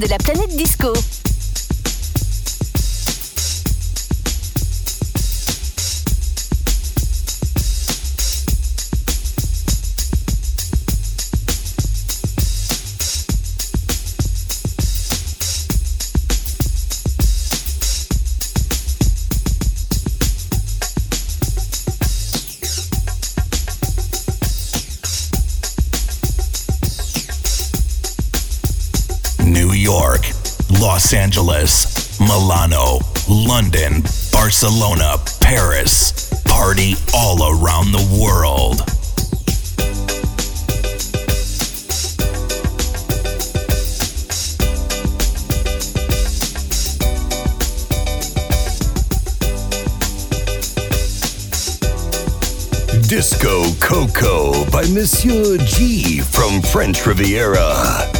de la planète disco. Angeles, Milano, London, Barcelona, Paris. Party all around the world. Disco Coco by Monsieur G from French Riviera.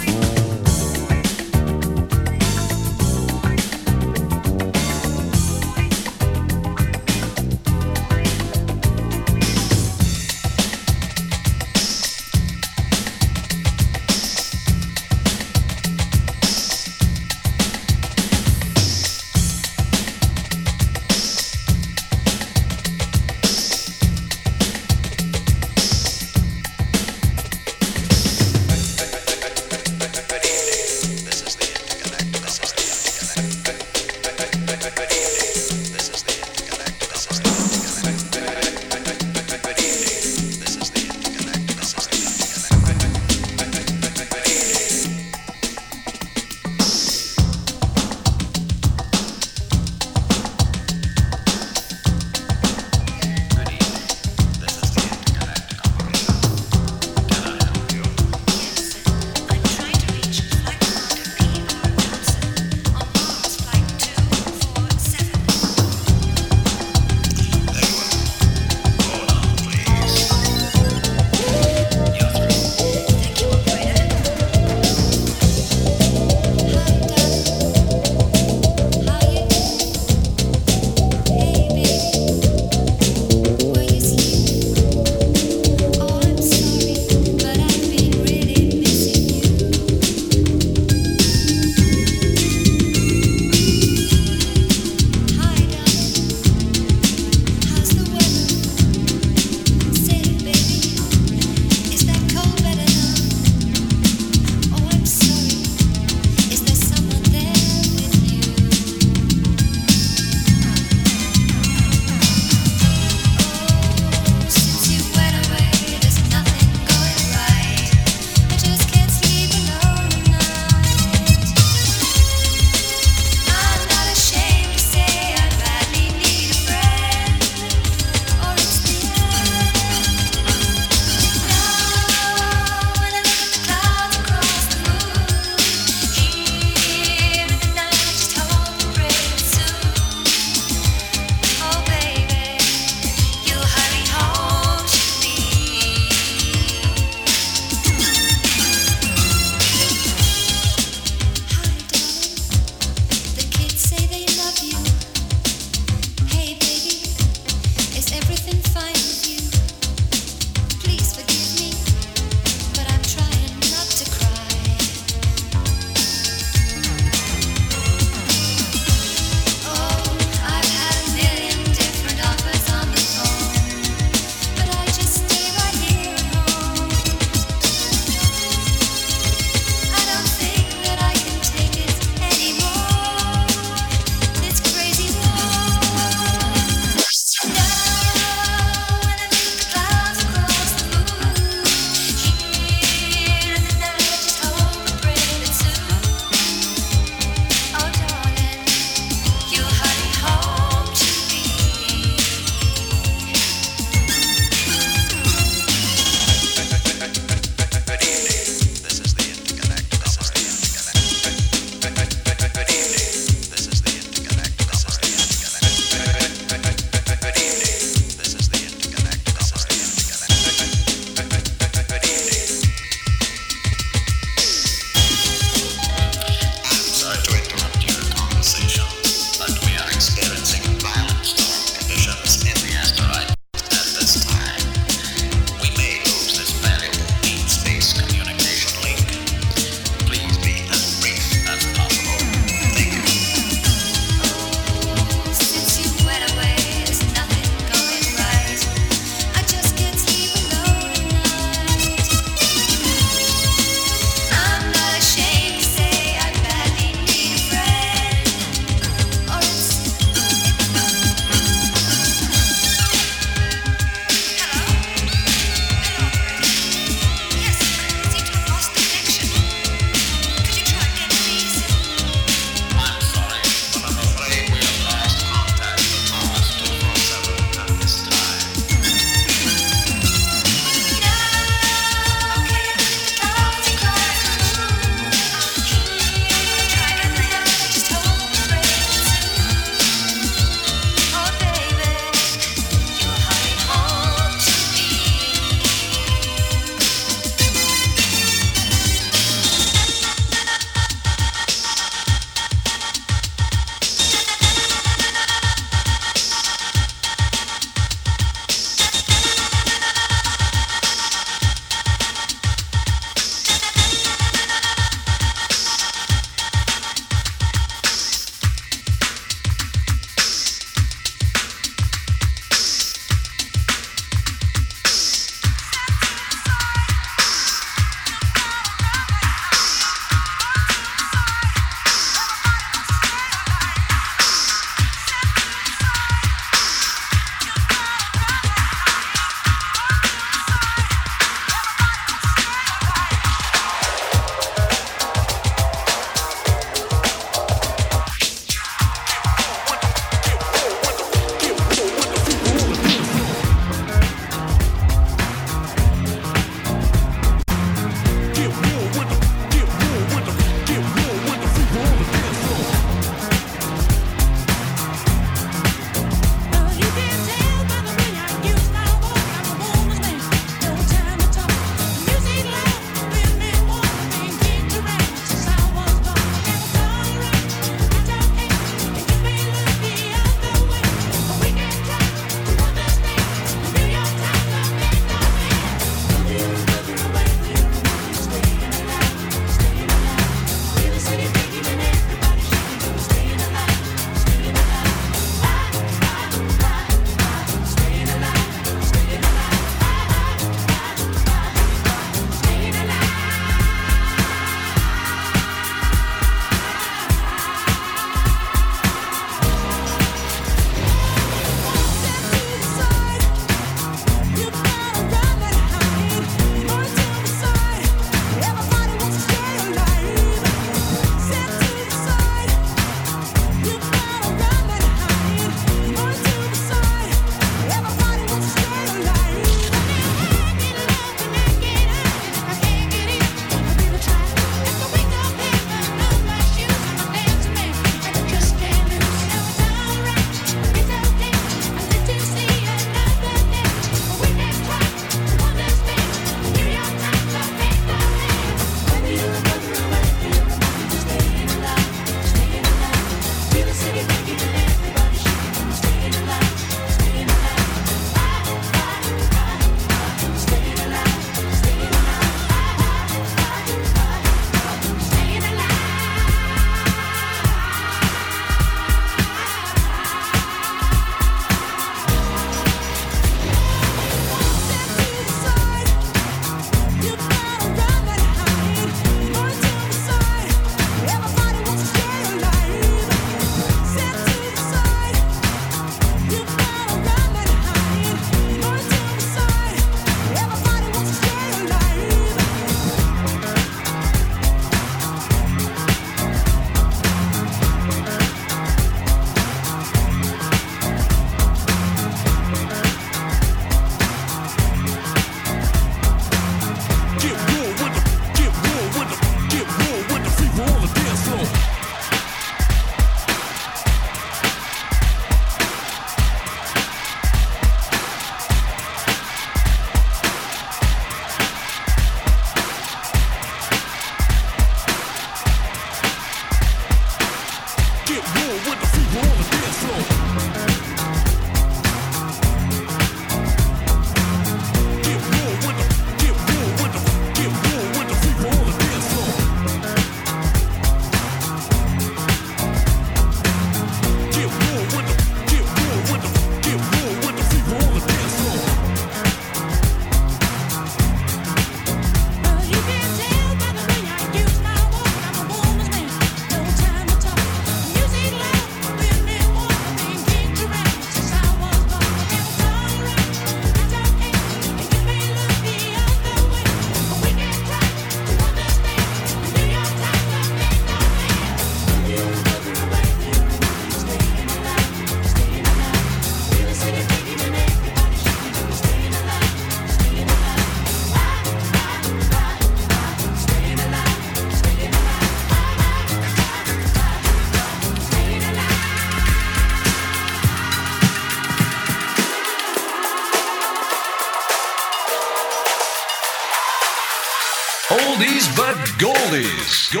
I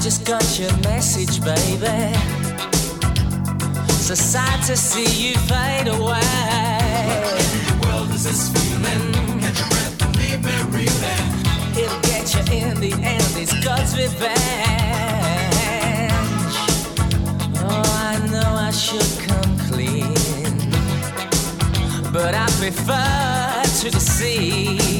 just got your message, baby. It's so sad to see you fade away this feeling. Me. It'll get you in the end. Oh, I know I should come clean, but I prefer to deceive.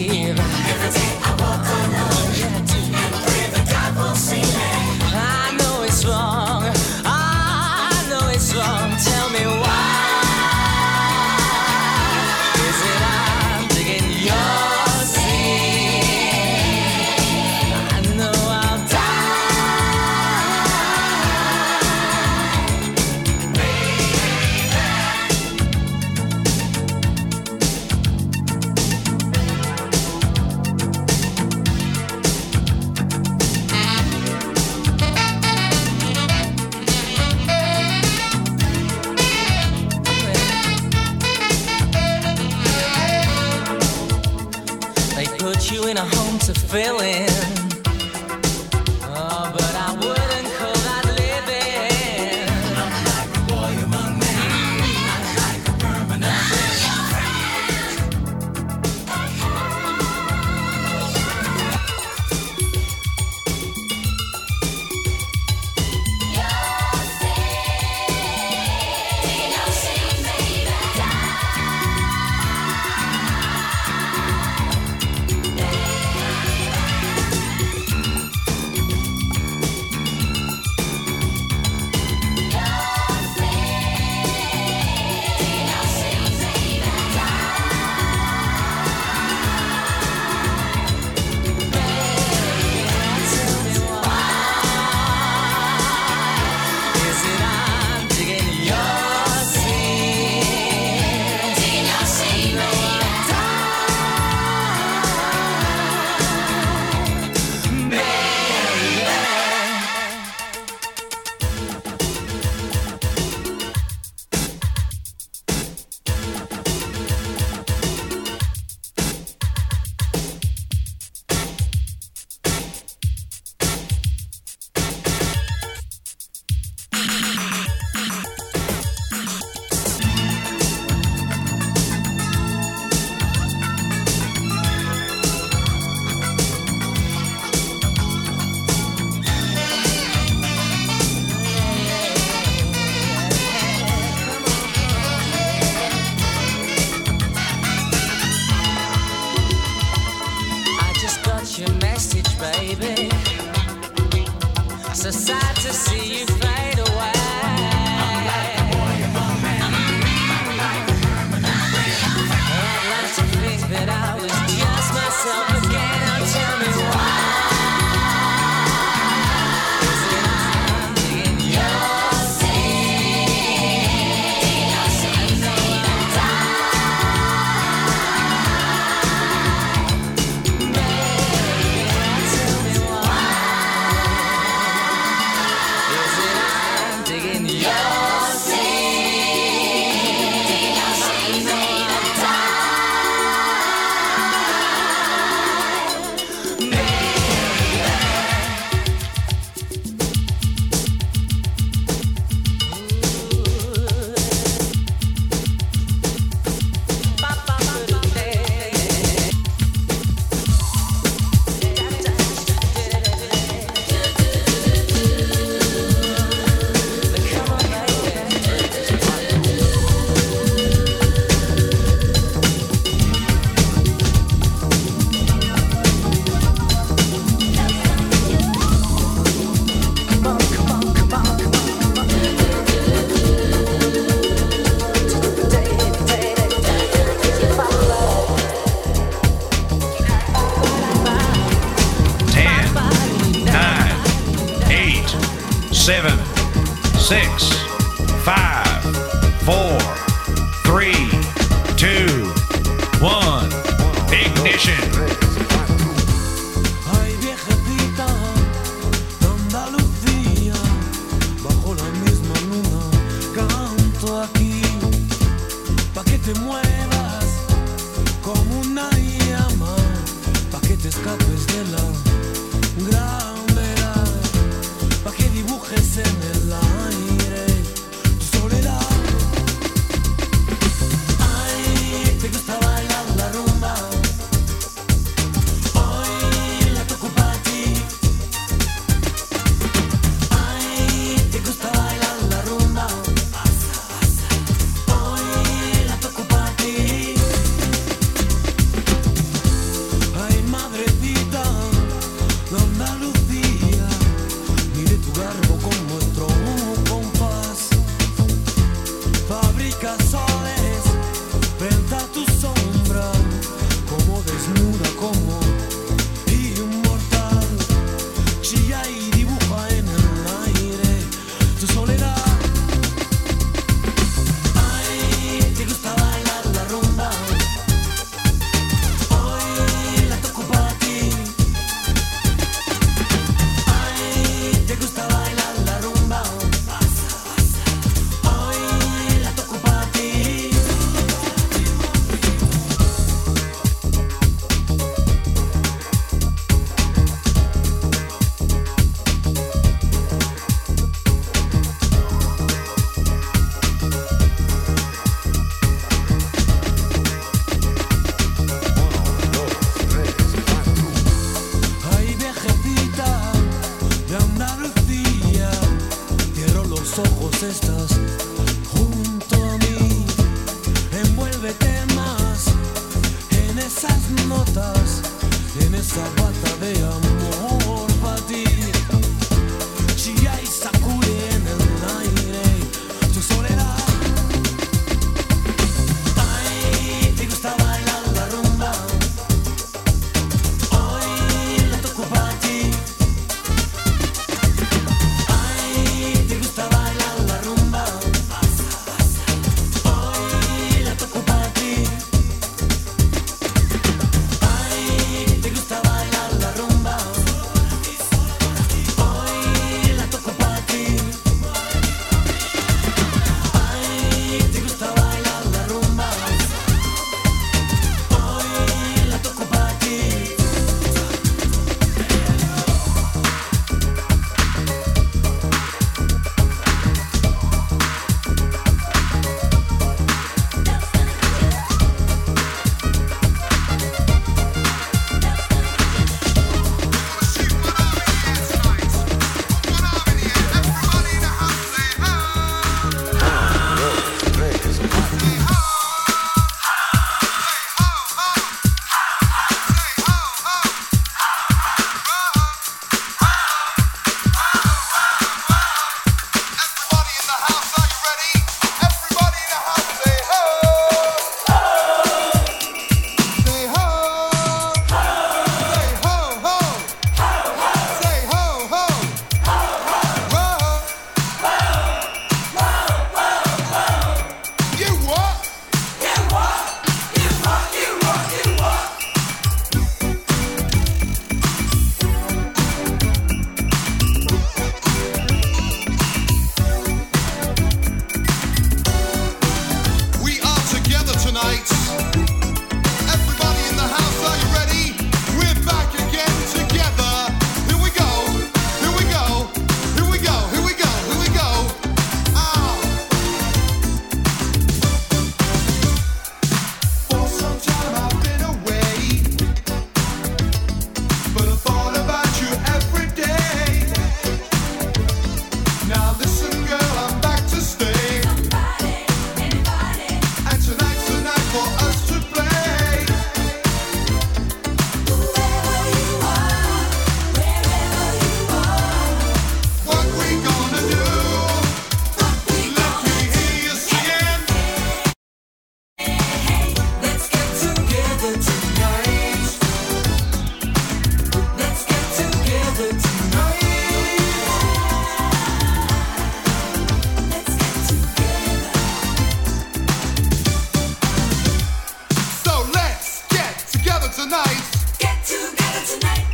tonight. Get together tonight.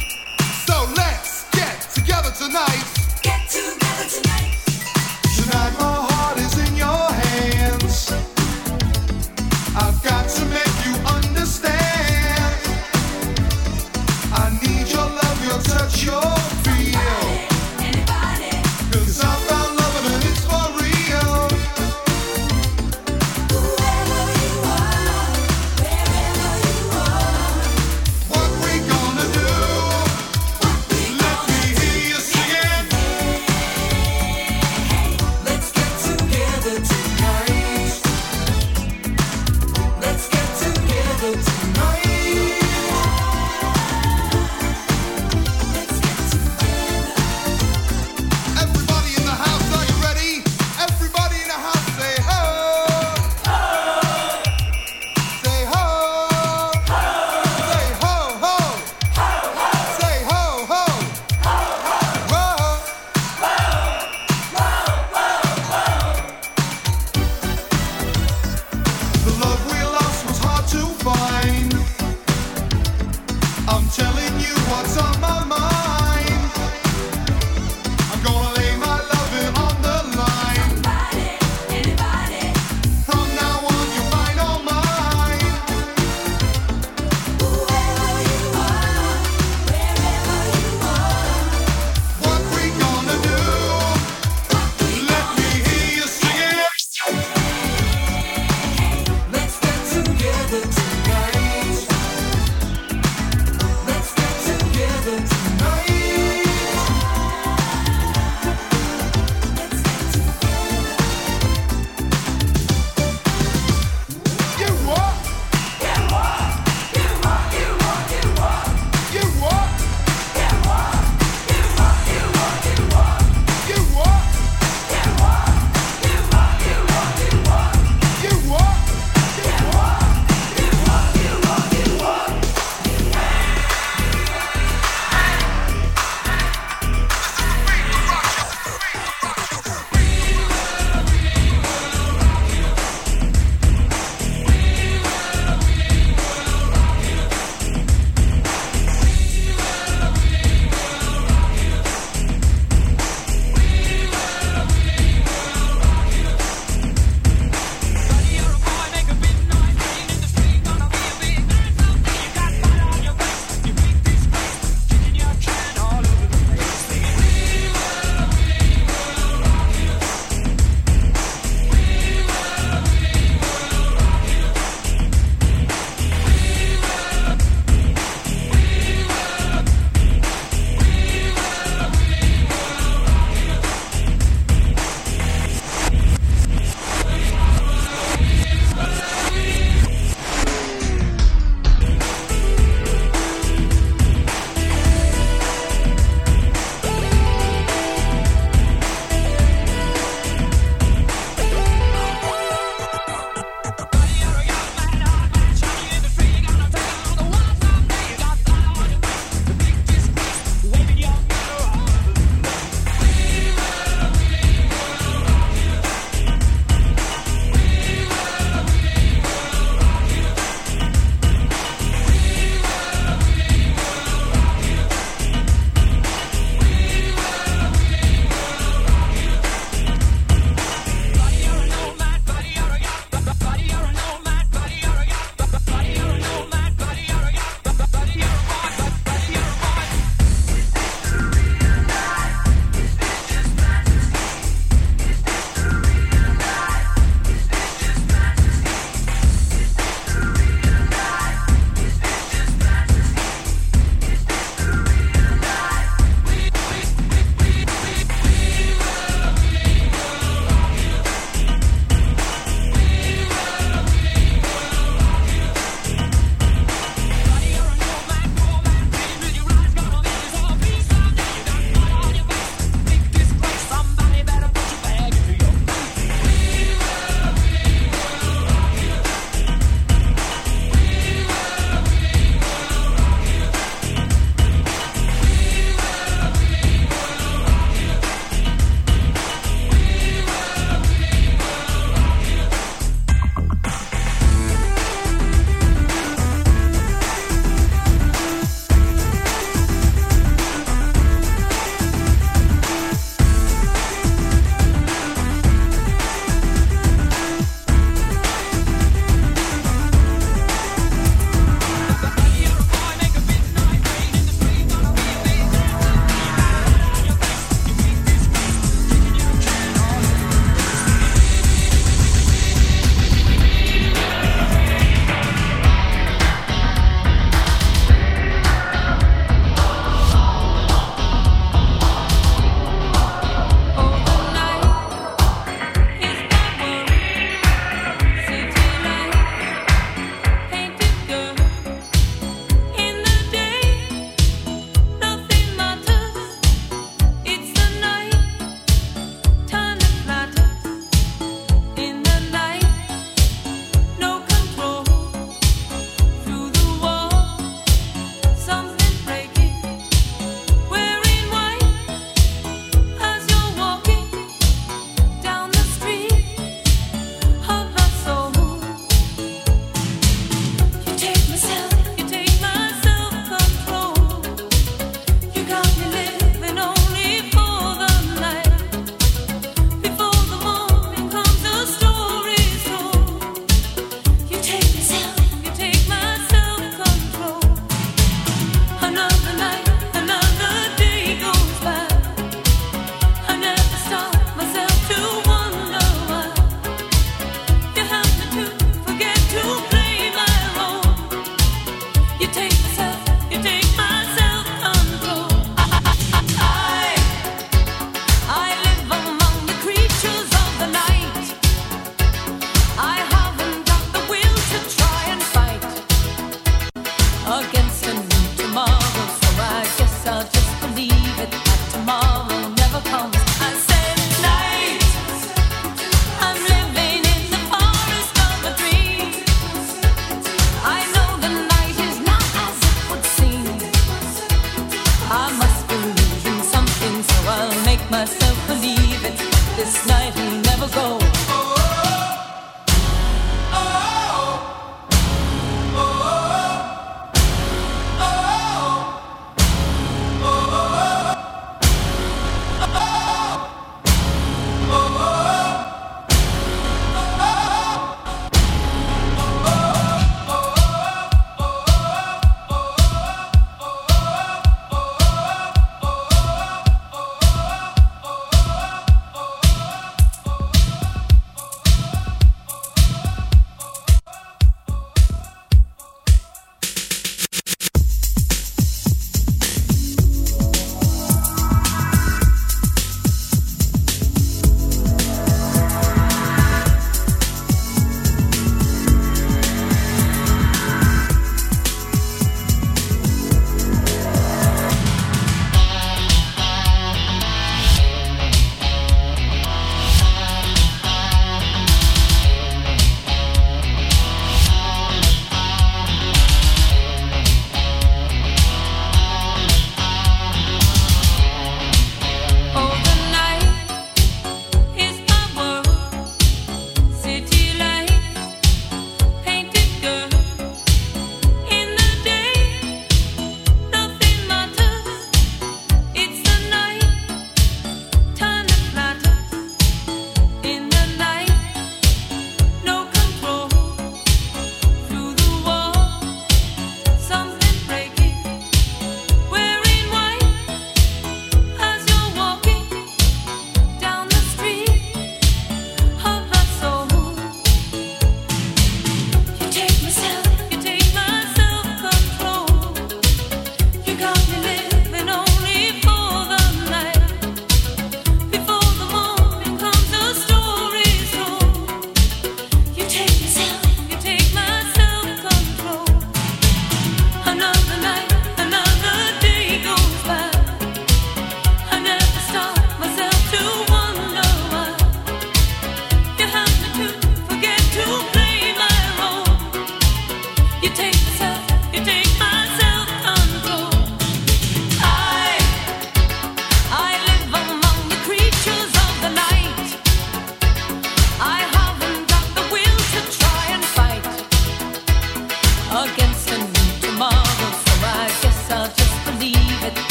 So let's get together tonight. Get together tonight.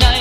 날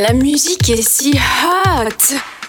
La musique est si hot.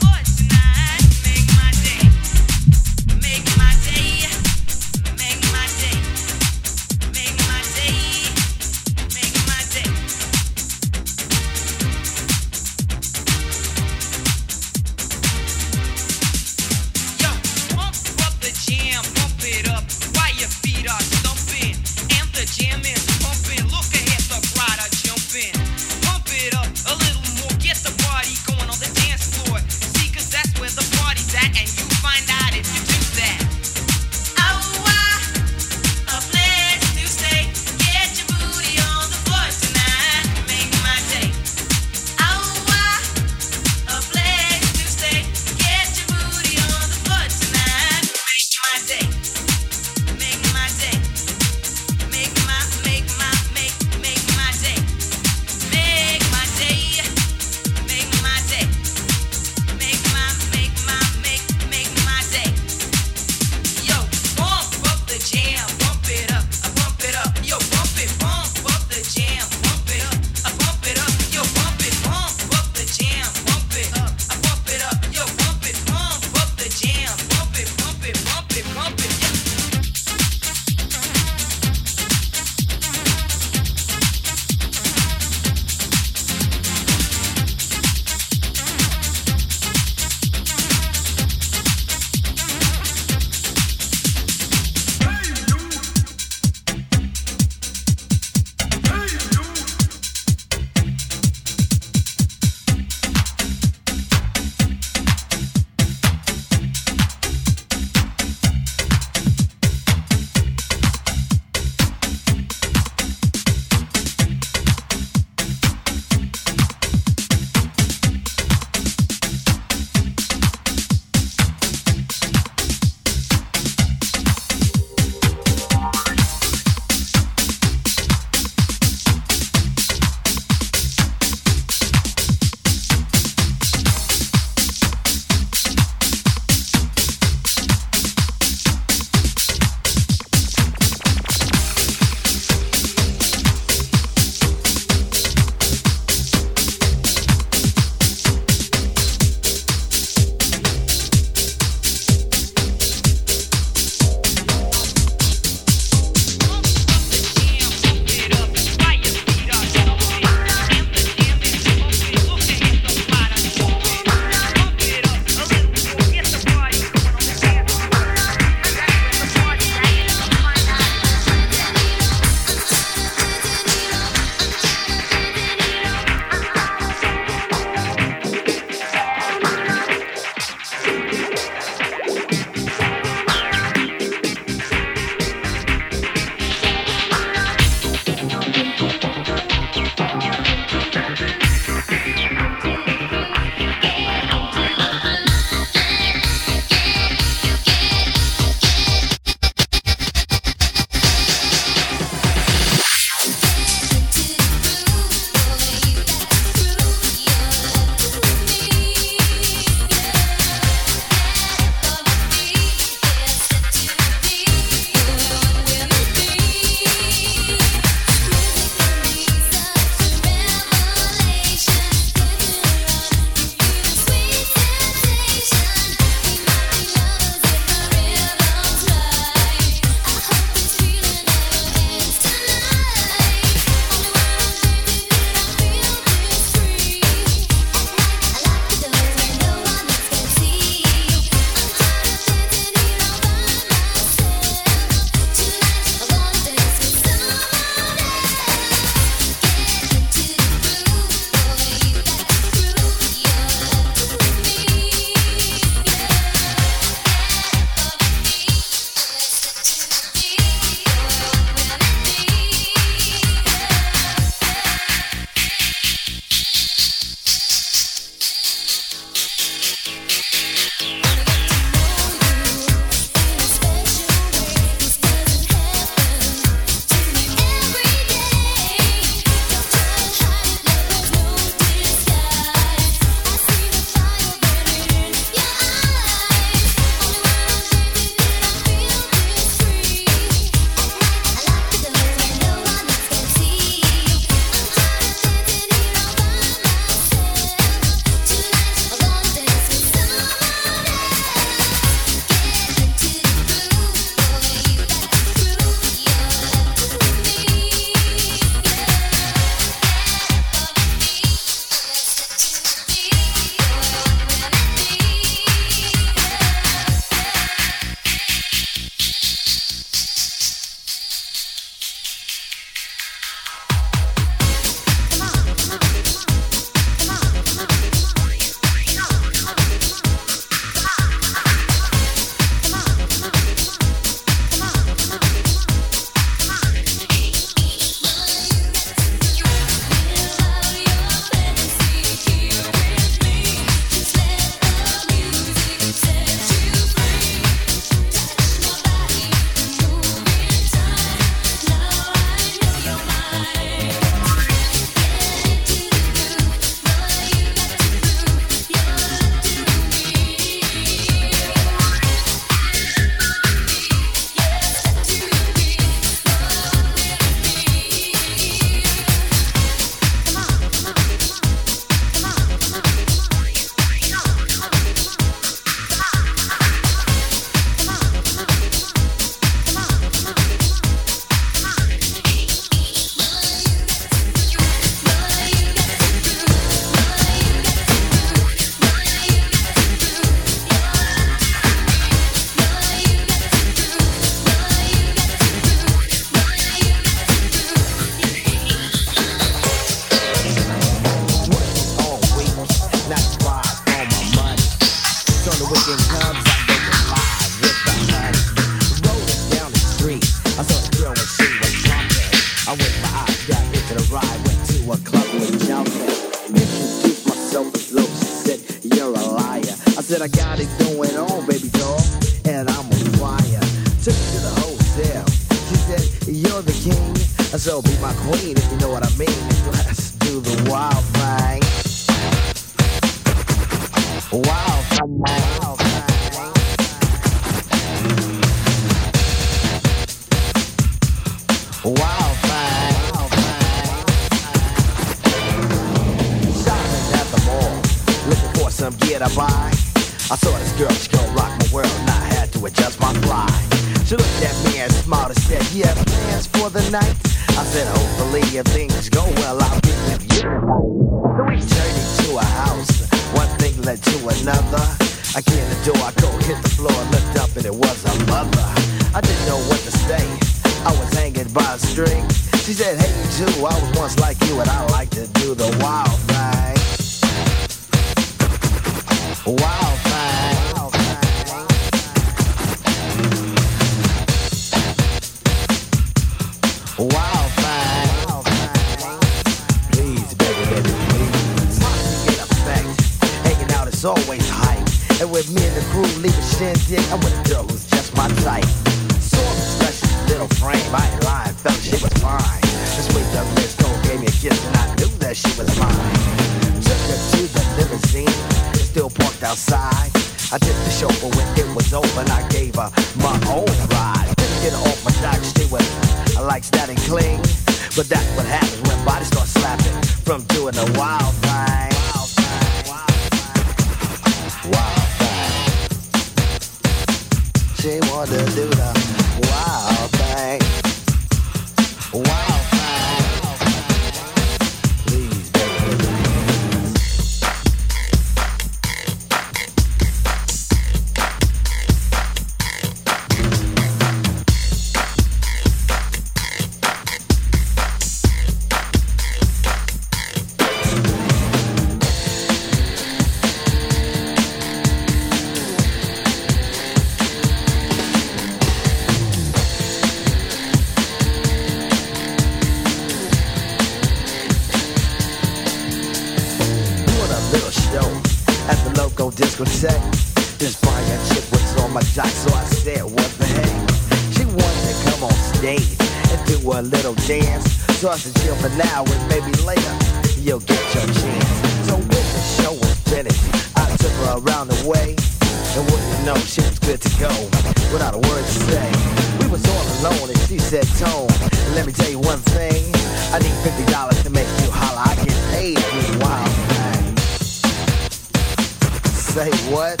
say what?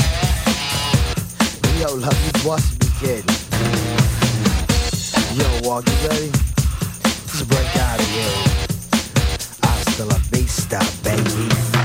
Yo, love, you must me, kidding. Yo, walk, you ready? Let's break out of here. I still a beast, baby.